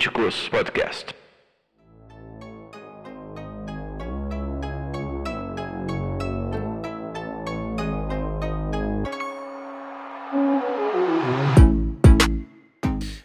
Políticos Podcast.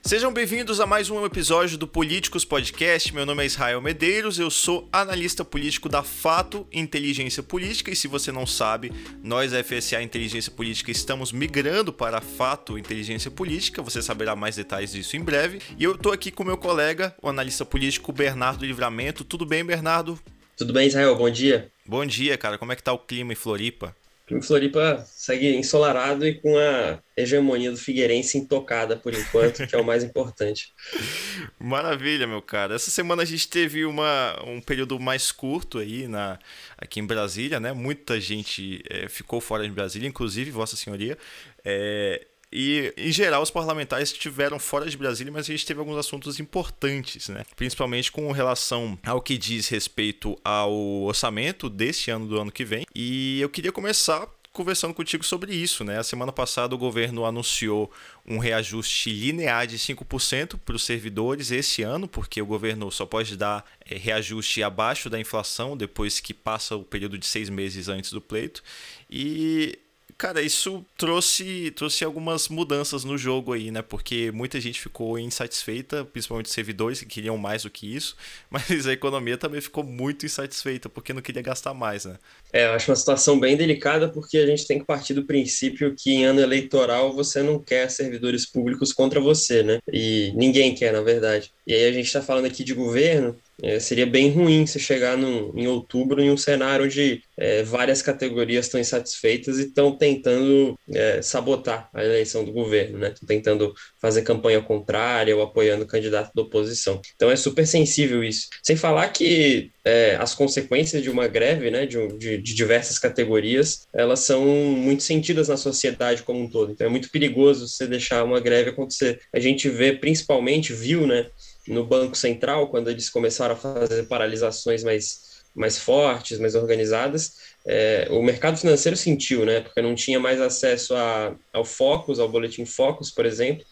Sejam bem-vindos a mais um episódio do Políticos Podcast. Meu nome é Israel Medeiros, eu sou analista político da Fato Inteligência Política e se você não sabe, nós da FSA Inteligência Política estamos migrando para a Fato Inteligência Política. Você saberá mais detalhes disso em breve. E eu estou aqui com meu colega, o analista político Bernardo Livramento. Tudo bem, Bernardo? Tudo bem, Israel? Bom dia. Bom dia, cara. Como é que tá o clima em Floripa? O Floripa segue ensolarado e com a hegemonia do Figueirense intocada por enquanto, que é o mais importante. Maravilha, meu cara. Essa semana a gente teve uma, um período mais curto aí na, aqui em Brasília, né? Muita gente é, ficou fora de Brasília, inclusive Vossa Senhoria. É, e, em geral, os parlamentares estiveram fora de Brasília, mas a gente teve alguns assuntos importantes, né? Principalmente com relação ao que diz respeito ao orçamento deste ano do ano que vem. E eu queria começar conversando contigo sobre isso, né? A semana passada o governo anunciou um reajuste linear de 5% para os servidores esse ano, porque o governo só pode dar é, reajuste abaixo da inflação depois que passa o período de seis meses antes do pleito. E Cara, isso trouxe, trouxe algumas mudanças no jogo aí, né? Porque muita gente ficou insatisfeita, principalmente os servidores que queriam mais do que isso, mas a economia também ficou muito insatisfeita porque não queria gastar mais, né? É, eu acho uma situação bem delicada porque a gente tem que partir do princípio que em ano eleitoral você não quer servidores públicos contra você, né? E ninguém quer, na verdade. E aí a gente está falando aqui de governo, é, seria bem ruim se chegar num, em outubro em um cenário onde é, várias categorias estão insatisfeitas e estão tentando é, sabotar a eleição do governo, né? Estão tentando fazer campanha contrária ou apoiando o candidato da oposição. Então é super sensível isso. Sem falar que é, as consequências de uma greve, né, de, de, de, diversas categorias, elas são muito sentidas na sociedade como um todo. Então é muito perigoso você deixar uma greve acontecer. A gente vê, principalmente, viu, né, no Banco Central, quando eles começaram a fazer paralisações mais, mais fortes, mais organizadas, é, o mercado financeiro sentiu, né, porque não tinha mais acesso a, ao Focus, ao Boletim Focus, por exemplo,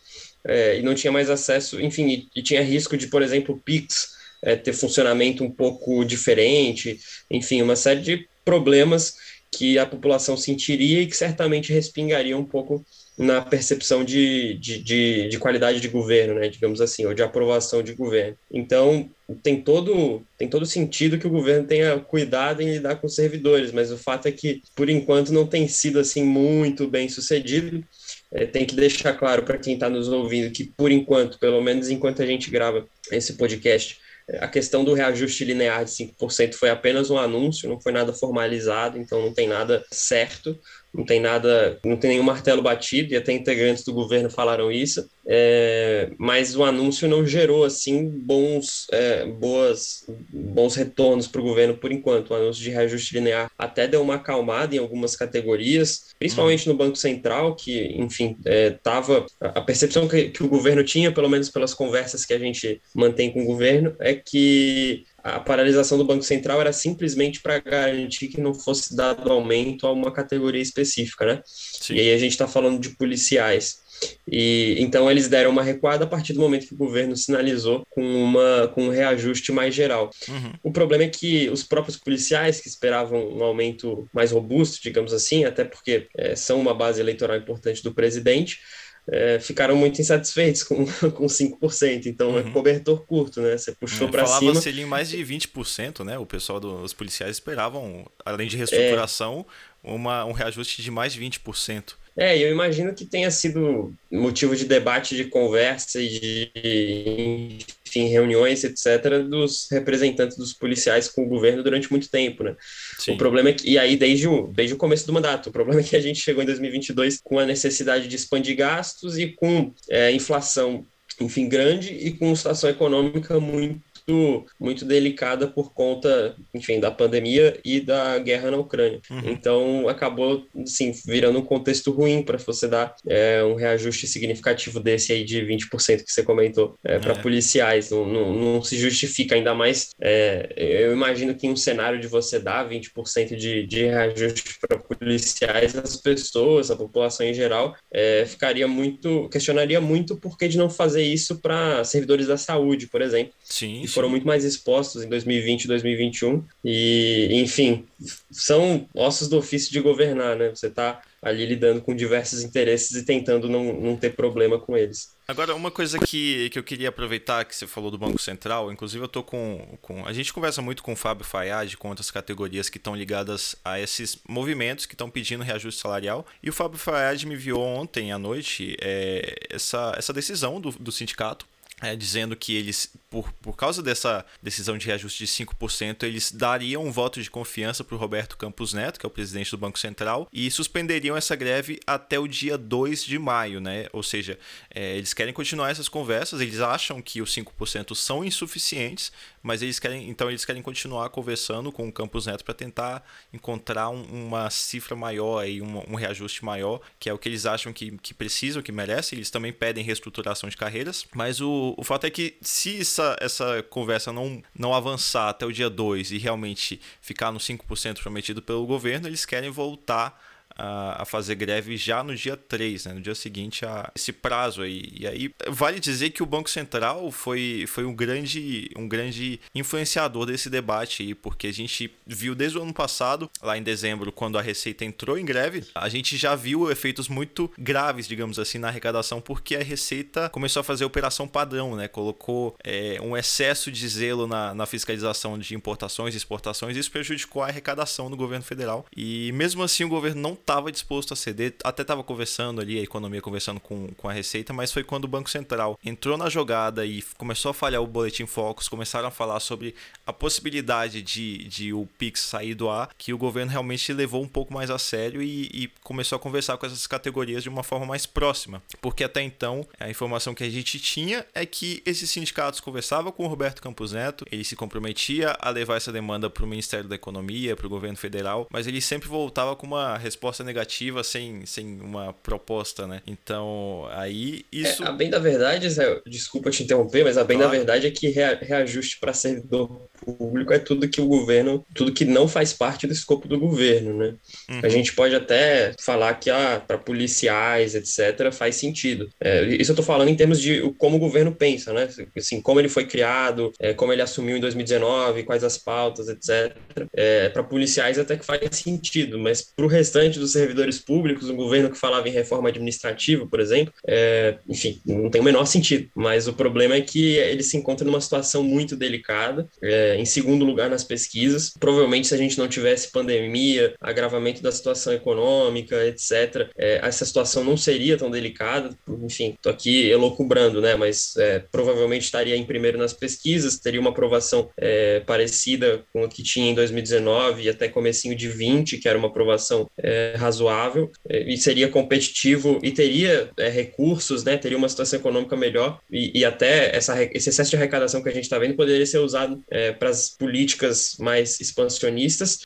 é, e não tinha mais acesso, enfim, e, e tinha risco de, por exemplo, o PIX é, ter funcionamento um pouco diferente, enfim, uma série de problemas que a população sentiria e que certamente respingaria um pouco na percepção de, de, de, de, qualidade de governo, né, digamos assim, ou de aprovação de governo. Então, tem todo, tem todo sentido que o governo tenha cuidado em lidar com os servidores, mas o fato é que, por enquanto, não tem sido assim muito bem sucedido. É, tem que deixar claro para quem está nos ouvindo que, por enquanto, pelo menos enquanto a gente grava esse podcast, a questão do reajuste linear de 5% foi apenas um anúncio, não foi nada formalizado, então não tem nada certo não tem nada, não tem nenhum martelo batido, e até integrantes do governo falaram isso, é, mas o anúncio não gerou, assim, bons, é, boas, bons retornos para o governo por enquanto. O anúncio de reajuste linear até deu uma acalmada em algumas categorias, principalmente no Banco Central, que, enfim, estava... É, a percepção que, que o governo tinha, pelo menos pelas conversas que a gente mantém com o governo, é que a paralisação do Banco Central era simplesmente para garantir que não fosse dado aumento a uma categoria específica, né? Sim. E aí a gente está falando de policiais. E então eles deram uma recuada a partir do momento que o governo sinalizou com, uma, com um reajuste mais geral. Uhum. O problema é que os próprios policiais que esperavam um aumento mais robusto, digamos assim, até porque é, são uma base eleitoral importante do presidente, é, ficaram muito insatisfeitos com, com 5%. Então é uhum. é cobertor curto, né? Você puxou é, para cima. Falava-se ali mais de 20%, né? O pessoal dos policiais esperavam, além de reestruturação, é... uma, um reajuste de mais de 20%. É, eu imagino que tenha sido motivo de debate, de conversa e de, enfim, reuniões, etc., dos representantes dos policiais com o governo durante muito tempo, né? Sim. O problema é que, e aí desde o, desde o começo do mandato, o problema é que a gente chegou em 2022 com a necessidade de expandir gastos e com é, inflação, enfim, grande e com situação econômica muito muito, muito delicada por conta, enfim, da pandemia e da guerra na Ucrânia. Uhum. Então, acabou, assim, virando um contexto ruim para você dar é, um reajuste significativo desse aí de 20% que você comentou é, para é. policiais. Não, não, não, se justifica, ainda mais. É, eu imagino que em um cenário de você dar 20% de, de reajuste para policiais, as pessoas, a população em geral, é, ficaria muito. questionaria muito por que de não fazer isso para servidores da saúde, por exemplo. Sim. Foram muito mais expostos em 2020 e 2021. E, enfim, são ossos do ofício de governar, né? Você está ali lidando com diversos interesses e tentando não, não ter problema com eles. Agora, uma coisa que, que eu queria aproveitar que você falou do Banco Central, inclusive eu tô com. com a gente conversa muito com o Fábio Fayad, com outras categorias que estão ligadas a esses movimentos que estão pedindo reajuste salarial. E o Fábio Fayad me enviou ontem à noite é, essa, essa decisão do, do sindicato é, dizendo que eles, por, por causa dessa decisão de reajuste de 5%, eles dariam um voto de confiança para o Roberto Campos Neto, que é o presidente do Banco Central, e suspenderiam essa greve até o dia 2 de maio, né? Ou seja, é, eles querem continuar essas conversas, eles acham que os 5% são insuficientes, mas eles querem, então eles querem continuar conversando com o Campos Neto para tentar encontrar um, uma cifra maior e um, um, reajuste maior, que é o que eles acham que, que precisam, que merecem. Eles também pedem reestruturação de carreiras, mas o, o fato é que se essa, essa conversa não, não avançar até o dia 2 e realmente ficar no 5% prometido pelo governo, eles querem voltar a, a, fazer greve já no dia 3, né, no dia seguinte a esse prazo aí. E aí vale dizer que o Banco Central foi, foi um, grande, um grande influenciador desse debate aí, porque a gente viu desde o ano passado, lá em dezembro, quando a Receita entrou em greve, a gente já viu efeitos muito graves, digamos assim, na arrecadação, porque a Receita começou a fazer operação padrão, né? Colocou é, um excesso de zelo na, na fiscalização de importações e exportações, e isso prejudicou a arrecadação do governo federal. E mesmo assim o governo não estava disposto a ceder, até estava conversando ali, a economia conversando com, com a Receita, mas foi quando o Banco Central entrou na jogada e começou a falhar o Boletim Focus, começaram a falar sobre a possibilidade de, de o Pix sair do ar, que o governo realmente levou um pouco mais a sério e, e começou a conversar com essas categorias de uma forma mais próxima. Porque até então, a informação que a gente tinha é que esses sindicatos conversavam com o Roberto Campos Neto, ele se comprometia a levar essa demanda para o Ministério da Economia, para o governo federal, mas ele sempre voltava com uma resposta resposta negativa sem, sem uma proposta, né? Então, aí isso. É, a bem da verdade, Zé, desculpa te interromper, mas a bem claro. da verdade é que reajuste para servidor público é tudo que o governo, tudo que não faz parte do escopo do governo, né? Uhum. A gente pode até falar que ah, para policiais, etc., faz sentido. É, isso eu estou falando em termos de como o governo pensa, né? Assim, como ele foi criado, é, como ele assumiu em 2019, quais as pautas, etc. É, para policiais até que faz sentido, mas para o restante dos servidores públicos, um governo que falava em reforma administrativa, por exemplo, é, enfim, não tem o menor sentido. Mas o problema é que ele se encontra numa situação muito delicada, é, em segundo lugar nas pesquisas. Provavelmente, se a gente não tivesse pandemia, agravamento da situação econômica, etc., é, essa situação não seria tão delicada. Enfim, estou aqui elocubrando, né? Mas é, provavelmente estaria em primeiro nas pesquisas, teria uma aprovação é, parecida com a que tinha em 2019 e até comecinho de 20, que era uma aprovação é, razoável é, e seria competitivo e teria é, recursos, né, teria uma situação econômica melhor e, e até essa, esse excesso de arrecadação que a gente está vendo poderia ser usado é, para as políticas mais expansionistas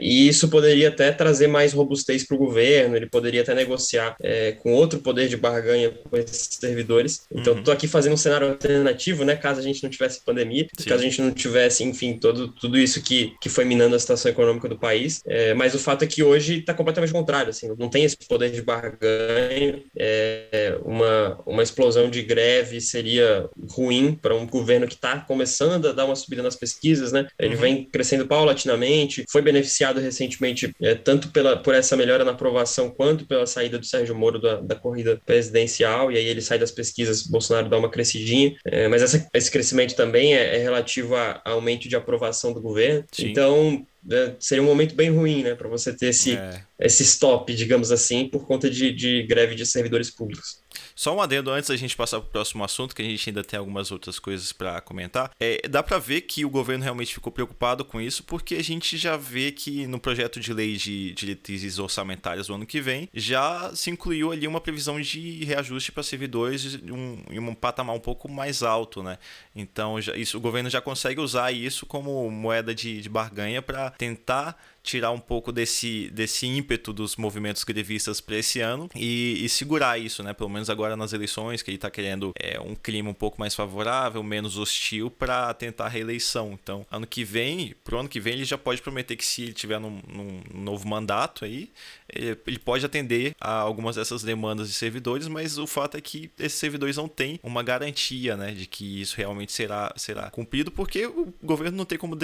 e isso poderia até trazer mais robustez para o governo, ele poderia até negociar com outro poder de barganha com esses servidores. Então, estou uhum. aqui fazendo um cenário alternativo, né, caso a gente não tivesse pandemia, Sim. caso a gente não tivesse, enfim, todo, tudo isso que, que foi minando a situação econômica do país. Mas o fato é que hoje está completamente contrário, assim, não tem esse poder de barganha. É, uma, uma explosão de greve seria ruim para um governo que está começando a dar uma subida nas pesquisas, né? Ele uhum. vem crescendo paulatinamente, foi beneficiado recentemente é, tanto pela, por essa melhora na aprovação quanto pela saída do Sérgio Moro da, da corrida presidencial, e aí ele sai das pesquisas, Bolsonaro dá uma crescidinha, é, mas essa, esse crescimento também é, é relativo a, aumento de aprovação do governo. Sim. Então, é, seria um momento bem ruim, né, para você ter esse, é. esse stop, digamos assim, por conta de, de greve de servidores públicos. Só um adendo antes da gente passar para o próximo assunto, que a gente ainda tem algumas outras coisas para comentar. É, dá para ver que o governo realmente ficou preocupado com isso, porque a gente já vê que no projeto de lei de diretrizes orçamentárias do ano que vem já se incluiu ali uma previsão de reajuste para servidores em um, um patamar um pouco mais alto, né? Então já, isso, o governo já consegue usar isso como moeda de, de barganha para tentar tirar um pouco desse, desse ímpeto dos movimentos grevistas para esse ano e, e, segurar isso, né? Pelo menos agora nas eleições, que ele está querendo é, um clima um pouco mais favorável, menos hostil para tentar a reeleição. Então, ano que vem, pro ano que vem, ele já pode prometer que se ele tiver num, num novo mandato aí, ele pode atender a algumas dessas demandas de servidores, mas o fato é que esses servidores não têm uma garantia, né, de que isso realmente será, será cumprido, porque o governo não tem como,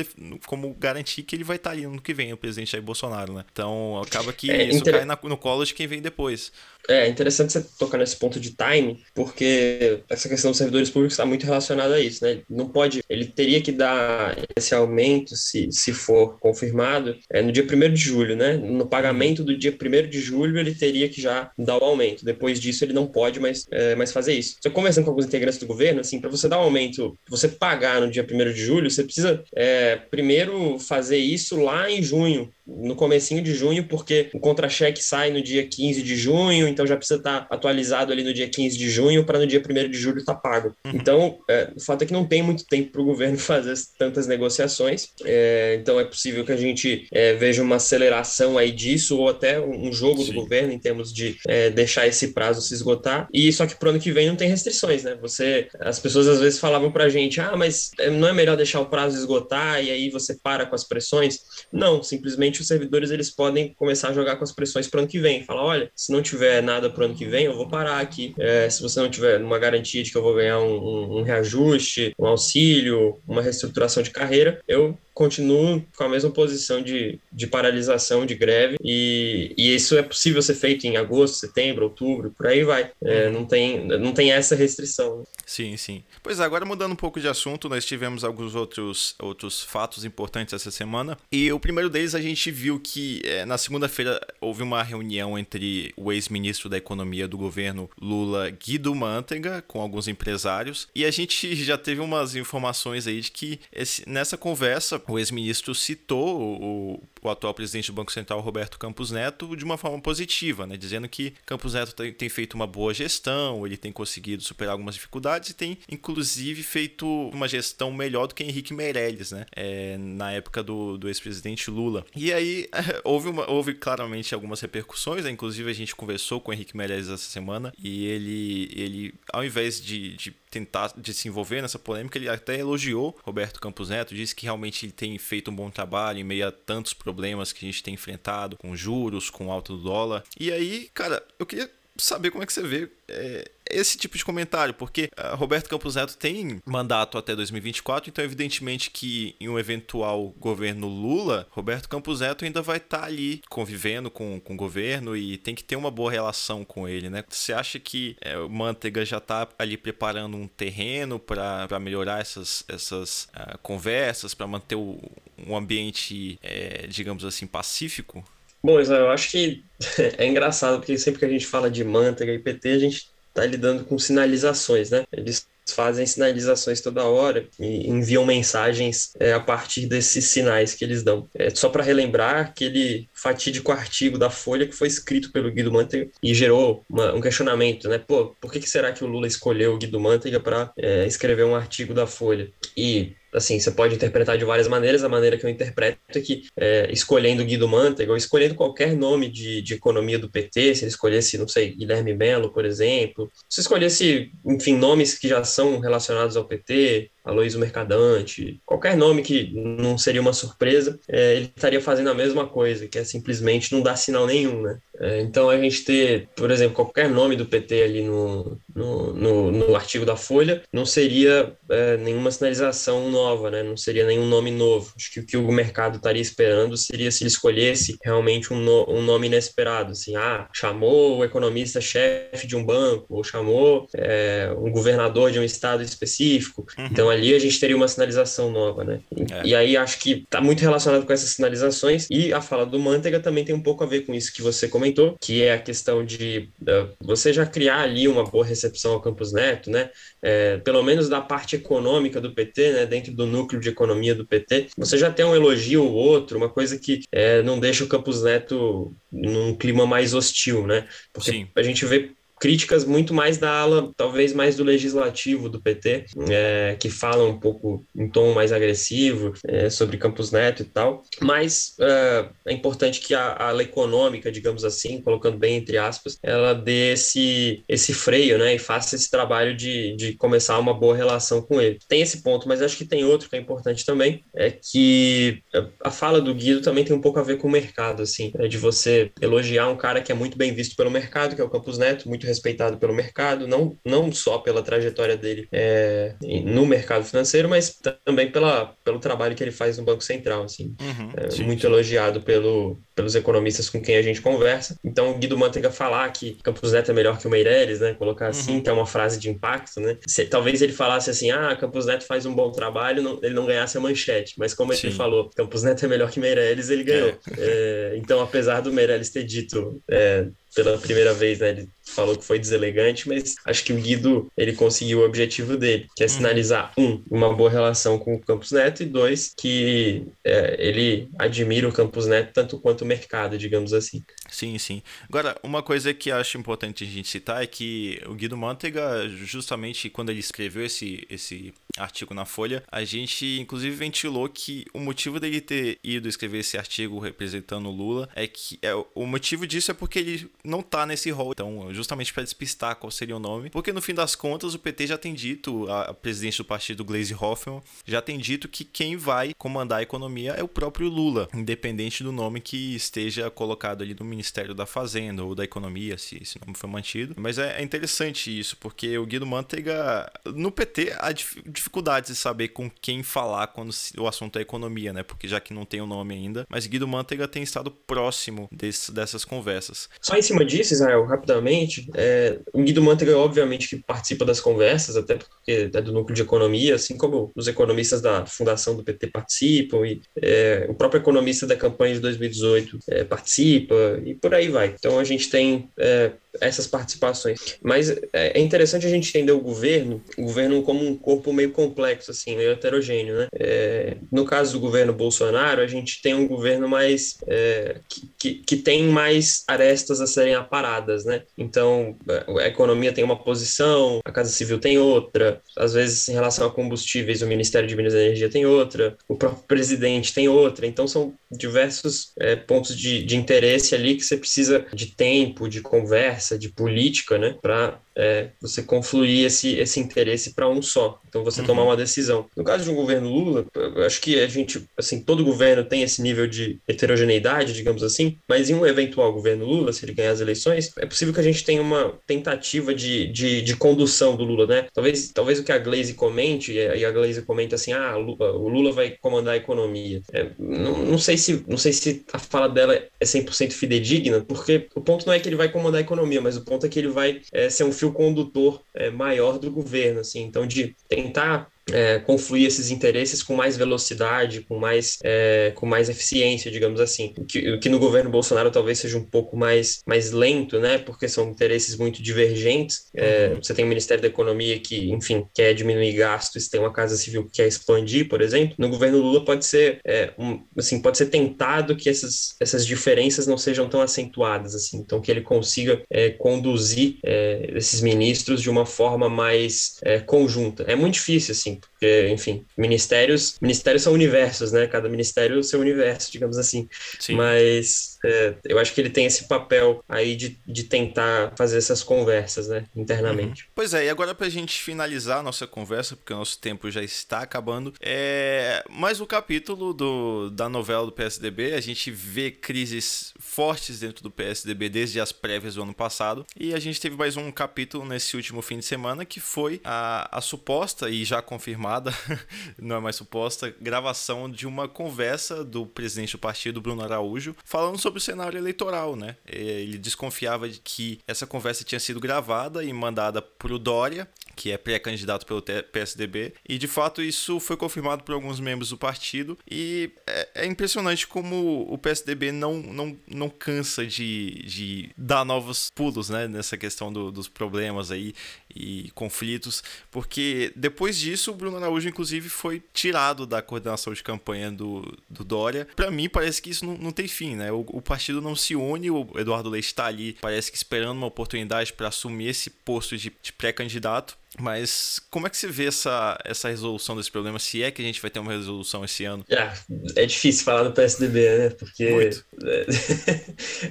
como garantir que ele vai estar ali no que vem, presidente Jair Bolsonaro, né? Então acaba que é, isso inter... cai na, no colo de quem vem depois. É interessante você tocar nesse ponto de time, porque essa questão dos servidores públicos está muito relacionada a isso, né? Não pode, ele teria que dar esse aumento, se, se for confirmado, é, no dia 1 de julho, né? No pagamento do dia 1 de julho, ele teria que já dar o aumento. Depois disso, ele não pode mais, é, mais fazer isso. Só conversando com alguns integrantes do governo, assim, para você dar um aumento, você pagar no dia 1 de julho, você precisa é, primeiro fazer isso lá em junho, no comecinho de junho, porque o contra-cheque sai no dia 15 de junho, então já precisa estar atualizado ali no dia 15 de junho para no dia 1 de julho estar tá pago. Uhum. Então, é, o fato é que não tem muito tempo para o governo fazer tantas negociações, é, então é possível que a gente é, veja uma aceleração aí disso, ou até um jogo Sim. do governo em termos de é, deixar esse prazo se esgotar, e só que para o ano que vem não tem restrições, né? Você, as pessoas às vezes falavam para a gente, ah, mas é, não é melhor deixar o prazo esgotar e aí você para com as pressões? Não, simplesmente os servidores eles podem começar a jogar com as pressões para o ano que vem. Falar, olha, se não tiver nada para o ano que vem, eu vou parar aqui. É, se você não tiver uma garantia de que eu vou ganhar um, um, um reajuste, um auxílio, uma reestruturação de carreira, eu continuo com a mesma posição de, de paralisação, de greve, e, e isso é possível ser feito em agosto, setembro, outubro, por aí vai. É, uhum. não, tem, não tem essa restrição. Né? Sim, sim. Pois é, agora mudando um pouco de assunto, nós tivemos alguns outros, outros fatos importantes essa semana, e o primeiro deles a gente viu que é, na segunda-feira houve uma reunião entre o ex-ministro da Economia do governo Lula, Guido Mantega, com alguns empresários, e a gente já teve umas informações aí de que esse, nessa conversa o ex-ministro citou o, o, atual presidente do Banco Central, Roberto Campos Neto, de uma forma positiva, né? dizendo que Campos Neto tem, tem feito uma boa gestão, ele tem conseguido superar algumas dificuldades e tem, inclusive, feito uma gestão melhor do que Henrique Meirelles, né? É, na época do, do ex-presidente Lula. E aí houve, uma, houve claramente algumas repercussões, né? inclusive a gente conversou com o Henrique Meirelles essa semana e ele, ele ao invés de, de tentar de se envolver nessa polêmica, ele até elogiou Roberto Campos Neto, disse que realmente ele tem feito um bom trabalho em meio a tantos problemas que a gente tem enfrentado, com juros, com alto do dólar. E aí, cara, eu queria saber como é que você vê é, esse tipo de comentário, porque uh, Roberto Campos Neto tem mandato até 2024, então evidentemente que em um eventual governo Lula, Roberto Campos Neto ainda vai estar tá ali convivendo com, com o governo e tem que ter uma boa relação com ele, né? Você acha que é, o Manteiga já está ali preparando um terreno para melhorar essas, essas uh, conversas, para manter o, um ambiente, é, digamos assim, pacífico? Bom, eu acho que é engraçado, porque sempre que a gente fala de manteiga e PT, a gente está lidando com sinalizações, né? Eles fazem sinalizações toda hora e enviam mensagens é, a partir desses sinais que eles dão. É, só para relembrar aquele fatídico artigo da Folha que foi escrito pelo Guido Mantega e gerou uma, um questionamento, né? Pô, por que, que será que o Lula escolheu o Guido Mantega para é, escrever um artigo da Folha? E assim, você pode interpretar de várias maneiras. A maneira que eu interpreto é que, é, escolhendo Guido Mantega, ou escolhendo qualquer nome de, de economia do PT, se ele escolhesse, não sei, Guilherme Belo, por exemplo, se escolhesse, enfim, nomes que já são relacionados ao PT, Aloysio Mercadante, qualquer nome que não seria uma surpresa, é, ele estaria fazendo a mesma coisa, que é simplesmente não dar sinal nenhum, né? É, então a gente ter, por exemplo, qualquer nome do PT ali no, no, no, no artigo da Folha, não seria é, nenhuma sinalização nova, né? Não seria nenhum nome novo. Acho que o que o mercado estaria esperando seria se ele escolhesse realmente um, no, um nome inesperado, assim, ah, chamou o economista-chefe de um banco, ou chamou é, um governador de um estado específico. Uhum. Então ali a gente teria uma sinalização nova, né? É. E aí acho que está muito relacionado com essas sinalizações e a fala do Manteiga também tem um pouco a ver com isso que você comentou, que é a questão de uh, você já criar ali uma boa recepção ao Campus Neto, né? É, pelo menos da parte econômica do PT, né? Dentro do núcleo de economia do PT, você já tem um elogio ou outro, uma coisa que é, não deixa o Campus Neto num clima mais hostil, né? Porque Sim. a gente vê críticas muito mais da ala, talvez mais do legislativo do PT, é, que falam um pouco em tom mais agressivo é, sobre Campos Neto e tal. Mas é, é importante que a, ala econômica, digamos assim, colocando bem entre aspas, ela dê esse, esse freio, né, e faça esse trabalho de, de começar uma boa relação com ele. Tem esse ponto, mas acho que tem outro que é importante também, é que a fala do Guido também tem um pouco a ver com o mercado, assim, é de você elogiar um cara que é muito bem visto pelo mercado, que é o Campos Neto, muito respeitado pelo mercado, não, não só pela trajetória dele é, no mercado financeiro, mas também pela, pelo trabalho que ele faz no Banco Central, assim. Uhum, é, sim, muito sim. elogiado pelo, pelos economistas com quem a gente conversa. Então, o Guido Mantega falar que Campos Neto é melhor que o Meirelles, né? Colocar assim, uhum. que é uma frase de impacto, né? Se, talvez ele falasse assim, ah, Campos Neto faz um bom trabalho, não, ele não ganhasse a manchete. Mas como ele falou, Campos Neto é melhor que Meirelles, ele ganhou. É. É, então, apesar do Meirelles ter dito é, pela primeira vez, né? Ele falou que foi deselegante, mas acho que o Guido ele conseguiu o objetivo dele, que é uhum. sinalizar um, uma boa relação com o Campos Neto e dois, que é, ele admira o Campos Neto tanto quanto o mercado, digamos assim. Sim, sim. Agora, uma coisa que acho importante a gente citar é que o Guido Mantega, justamente quando ele escreveu esse, esse artigo na Folha, a gente inclusive ventilou que o motivo dele ter ido escrever esse artigo representando o Lula é que é, o motivo disso é porque ele não tá nesse rol. Então, justamente para despistar qual seria o nome, porque no fim das contas o PT já tem dito, a presidente do partido Glaze Hoffman já tem dito que quem vai comandar a economia é o próprio Lula, independente do nome que esteja colocado ali no Ministério da Fazenda ou da Economia, se esse nome for mantido. Mas é, é interessante isso, porque o Guido Mantega no PT há dificuldades de saber com quem falar quando o assunto é economia, né? Porque já que não tem o nome ainda, mas Guido Mantega tem estado próximo desse, dessas conversas. Só em cima disso, Israel, rapidamente, é, o Guido Mantega, obviamente, que participa das conversas, até porque é do núcleo de economia, assim como os economistas da fundação do PT participam, e é, o próprio economista da campanha de 2018 é, participa, e por aí vai. Então a gente tem é, essas participações. Mas é, é interessante a gente entender o governo, o governo como um corpo meio complexo, assim, meio heterogêneo, né? É, no caso do governo Bolsonaro, a gente tem um governo mais é, que, que, que, tem mais arestas a serem aparadas, né? Então, a economia tem uma posição, a Casa Civil tem outra, às vezes em relação a combustíveis, o Ministério de Minas e Energia tem outra, o próprio presidente tem outra. Então, são diversos é, pontos de, de interesse ali que você precisa de tempo, de conversa, de política, né, para é, você confluir esse, esse interesse para um só. Então você uhum. tomar uma decisão. No caso de um governo Lula, acho que a gente, assim, todo governo tem esse nível de heterogeneidade, digamos assim, mas em um eventual governo Lula, se ele ganhar as eleições, é possível que a gente tenha uma tentativa de, de, de condução do Lula, né? Talvez, talvez o que a Glaze comente, e a Glaze comenta assim, ah, o Lula vai comandar a economia. É, não, não, sei se, não sei se a fala dela é 100% fidedigna, porque o ponto não é que ele vai comandar a economia, mas o ponto é que ele vai é, ser um fio condutor é, maior do governo, assim, então de tentar é, confluir esses interesses com mais velocidade, com mais, é, com mais eficiência, digamos assim. O que, o que, no governo Bolsonaro talvez seja um pouco mais, mais lento, né? Porque são interesses muito divergentes. É, uhum. Você tem o Ministério da Economia que, enfim, quer diminuir gastos, tem uma Casa Civil que quer expandir, por exemplo. No governo Lula pode ser, é, um, assim, pode ser tentado que essas, essas diferenças não sejam tão acentuadas, assim. Então, que ele consiga é, conduzir é, esses ministros de uma forma mais conjunta. É muito difícil, assim game porque, enfim, ministérios, ministérios são universos, né? Cada ministério é o seu universo, digamos assim. Sim. Mas é, eu acho que ele tem esse papel aí de, de tentar fazer essas conversas, né, internamente. Uhum. Pois é, e agora para a gente finalizar a nossa conversa, porque o nosso tempo já está acabando, é mais um capítulo do, da novela do PSDB. A gente vê crises fortes dentro do PSDB desde as prévias do ano passado, e a gente teve mais um capítulo nesse último fim de semana que foi a, a suposta e já confirmada, não é mais suposta, gravação de uma conversa do presidente do partido, Bruno Araújo, falando sobre o cenário eleitoral, né? Ele desconfiava de que essa conversa tinha sido gravada e mandada para o Dória, que é pré-candidato pelo PSDB. E de fato isso foi confirmado por alguns membros do partido. E é, é impressionante como o PSDB não, não, não cansa de, de dar novos pulos né, nessa questão do, dos problemas aí e conflitos, porque depois disso o Bruno Araújo, inclusive, foi tirado da coordenação de campanha do, do Dória. Para mim, parece que isso não, não tem fim, né? O, o, partido não se une, o Eduardo Leite está ali, parece que esperando uma oportunidade para assumir esse posto de, de pré-candidato. Mas como é que você vê essa, essa resolução desse problema? Se é que a gente vai ter uma resolução esse ano? Ah, é difícil falar do PSDB, né? Porque, é,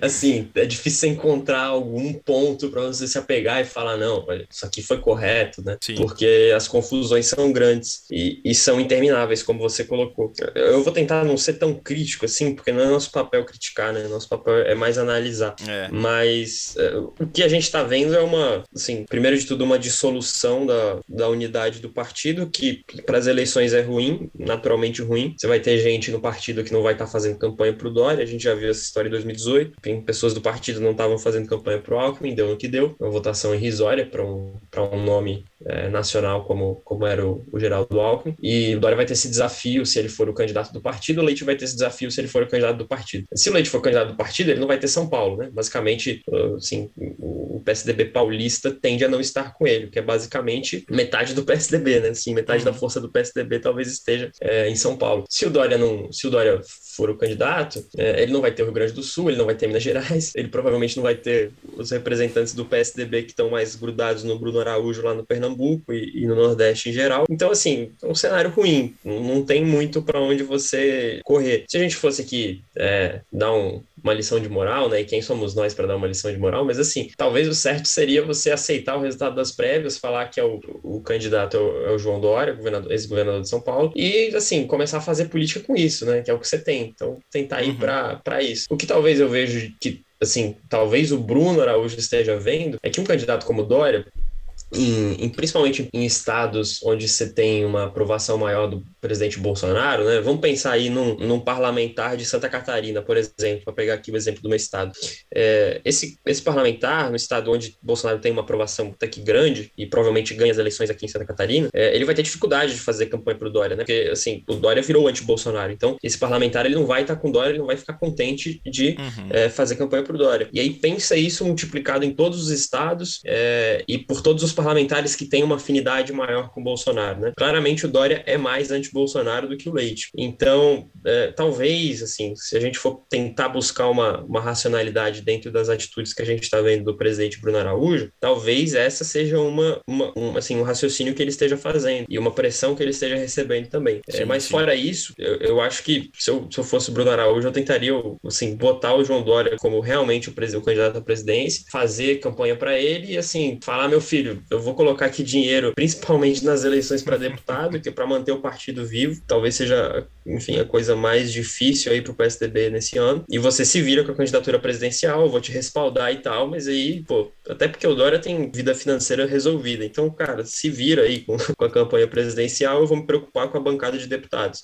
assim, é difícil encontrar algum ponto para você se apegar e falar, não, isso aqui foi correto, né? Sim. Porque as confusões são grandes e, e, são intermináveis, como você colocou. Eu vou tentar não ser tão crítico assim, porque não é nosso papel criticar, né? Nosso papel é mais analisar. É. Mas é, o que a gente está vendo é uma, assim, primeiro de tudo, uma dissolução da, da unidade do partido, que para as eleições é ruim, naturalmente ruim. Você vai ter gente no partido que não vai estar tá fazendo campanha para o Dória, a gente já viu essa história em 2018. Tem pessoas do partido não estavam fazendo campanha para o Alckmin, deu no que deu. Uma votação irrisória para um, um nome é, nacional como, como era o, o Geraldo Alckmin. E o Dória vai ter esse desafio se ele for o candidato do partido, o Leite vai ter esse desafio se ele for o candidato do partido. Se o Leite for candidato do partido, ele não vai ter São Paulo, né? Basicamente, assim, o PSDB paulista tende a não estar com ele, que é basicamente metade do PSDB, né? Assim, metade da uhum. força do PSDB talvez esteja é, em São Paulo. Se o Dória não, se o Dória for o candidato, é, ele não vai ter o Rio Grande do Sul, ele não vai ter Minas Gerais, ele provavelmente não vai ter os representantes do PSDB que estão mais grudados no Bruno Araújo lá no Pernambuco e, e no Nordeste em geral. Então, assim, é um cenário ruim, não tem muito para onde você correr. Se a gente fosse aqui é, dar um, uma lição de moral, né? E quem somos nós para dar uma lição de moral? Mas assim, talvez o certo seria você aceitar o resultado das prévias, falar que é o, o candidato é o, é o João Dória, ex-governador de São Paulo, e assim, começar a fazer política com isso, né? Que é o que você tem. Então, tentar ir uhum. para isso. O que talvez eu vejo que assim, talvez o Bruno Araújo esteja vendo, é que um candidato como Dória, em, em, principalmente em estados onde você tem uma aprovação maior do presidente Bolsonaro, né? Vamos pensar aí num, num parlamentar de Santa Catarina, por exemplo, para pegar aqui o exemplo do meu estado. É, esse, esse parlamentar, no estado onde Bolsonaro tem uma aprovação até que grande e provavelmente ganha as eleições aqui em Santa Catarina, é, ele vai ter dificuldade de fazer campanha para o Dória, né? Porque, assim, o Dória virou anti-Bolsonaro. Então, esse parlamentar, ele não vai estar tá com o Dória, ele não vai ficar contente de uhum. é, fazer campanha para o Dória. E aí, pensa isso multiplicado em todos os estados é, e por todos os parlamentares que têm uma afinidade maior com Bolsonaro, né? Claramente o Dória é mais anti-Bolsonaro do que o Leite. Então, é, talvez, assim, se a gente for tentar buscar uma, uma racionalidade dentro das atitudes que a gente está vendo do presidente Bruno Araújo, talvez essa seja uma, uma um, assim, um raciocínio que ele esteja fazendo e uma pressão que ele esteja recebendo também. É, sim, é, mas sim. fora isso, eu, eu, acho que se eu, se eu fosse o Bruno Araújo, eu tentaria, assim, botar o João Dória como realmente o, o candidato à presidência, fazer campanha para ele e, assim, falar, meu filho, eu vou colocar aqui dinheiro, principalmente nas eleições para deputado, que é para manter o partido vivo, talvez seja, enfim, a coisa mais difícil aí para o PSDB nesse ano. E você se vira com a candidatura presidencial, vou te respaldar e tal, mas aí, pô, até porque o Dória tem vida financeira resolvida. Então, cara, se vira aí com, com a campanha presidencial, eu vou me preocupar com a bancada de deputados.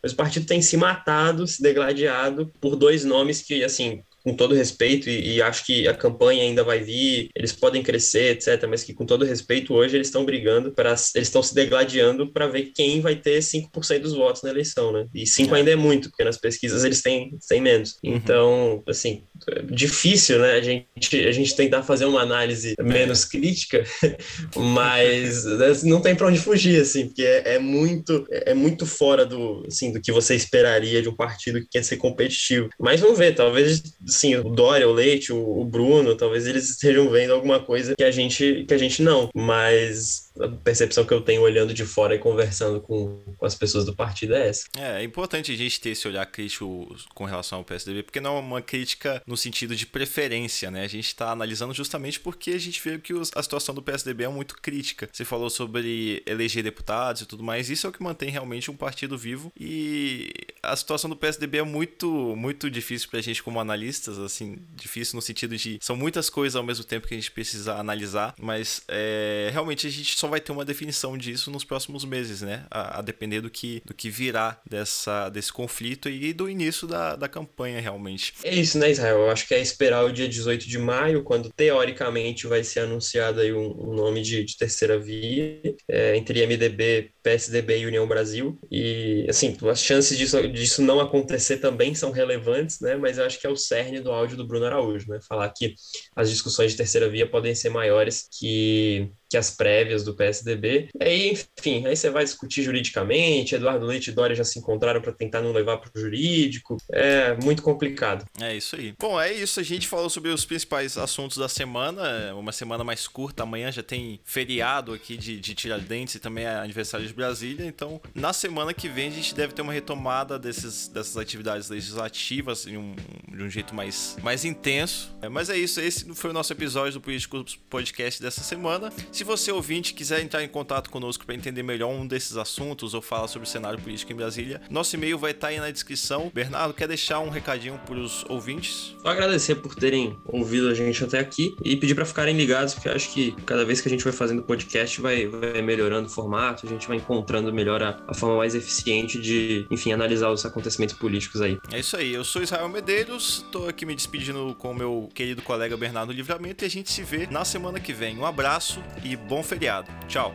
Mas o partido tem se matado, se degladiado por dois nomes que, assim, com todo respeito, e, e, acho que a campanha ainda vai vir, eles podem crescer, etc., mas que com todo respeito, hoje eles estão brigando, para eles estão se degladiando para ver quem vai ter 5% dos votos na eleição, né? E 5 é. ainda é muito, porque nas pesquisas eles têm, têm menos. Uhum. Então, assim, difícil, né? A gente, a gente tentar fazer uma análise menos crítica, mas né, não tem para onde fugir, assim, porque é, é, muito, é muito fora do, assim, do que você esperaria de um partido que quer ser competitivo. Mas vamos ver, talvez sim, o Dória, o Leite, o, o Bruno, talvez eles estejam vendo alguma coisa que a gente, que a gente não. Mas a percepção que eu tenho olhando de fora e conversando com, com as pessoas do partido é essa. É, é importante a gente ter esse olhar crítico com relação ao PSDB, porque não é uma crítica no sentido de preferência, né? A gente está analisando justamente porque a gente vê que os, a situação do PSDB é muito crítica. Você falou sobre eleger deputados e tudo mais, isso é o que mantém realmente um partido vivo e a situação do PSDB é muito, muito difícil pra gente como analistas, assim, difícil no sentido de são muitas coisas ao mesmo tempo que a gente precisa analisar, mas é, realmente a gente só vai ter uma definição disso nos próximos meses, né? A, a depender do que, do que virá dessa, desse conflito e do início da, da campanha, realmente. É isso, né, Israel? Eu acho que é esperar o dia 18 de maio, quando teoricamente vai ser anunciado aí um, um nome de, de terceira via é, entre MDB, PSDB e União Brasil. E, assim, as chances disso, disso não acontecer também são relevantes, né? Mas eu acho que é o cerne do áudio do Bruno Araújo, né? Falar que as discussões de terceira via podem ser maiores que que as prévias do PSDB. E aí, enfim, aí você vai discutir juridicamente, Eduardo Leite e Dória já se encontraram para tentar não levar para o jurídico. É muito complicado. É isso aí. Bom, é isso. A gente falou sobre os principais assuntos da semana. É uma semana mais curta. Amanhã já tem feriado aqui de, de Tiradentes e também é aniversário de Brasília. Então, na semana que vem, a gente deve ter uma retomada desses, dessas atividades legislativas de um, de um jeito mais, mais intenso. É, mas é isso. Esse foi o nosso episódio do Político Podcast dessa semana. Se se você ouvinte quiser entrar em contato conosco para entender melhor um desses assuntos ou falar sobre o cenário político em Brasília, nosso e-mail vai estar tá aí na descrição. Bernardo, quer deixar um recadinho para os ouvintes? Só agradecer por terem ouvido a gente até aqui e pedir para ficarem ligados, porque acho que cada vez que a gente vai fazendo podcast vai, vai melhorando o formato, a gente vai encontrando melhor a, a forma mais eficiente de, enfim, analisar os acontecimentos políticos aí. É isso aí, eu sou Israel Medeiros, estou aqui me despedindo com o meu querido colega Bernardo Livramento e a gente se vê na semana que vem. Um abraço bom feriado. Tchau!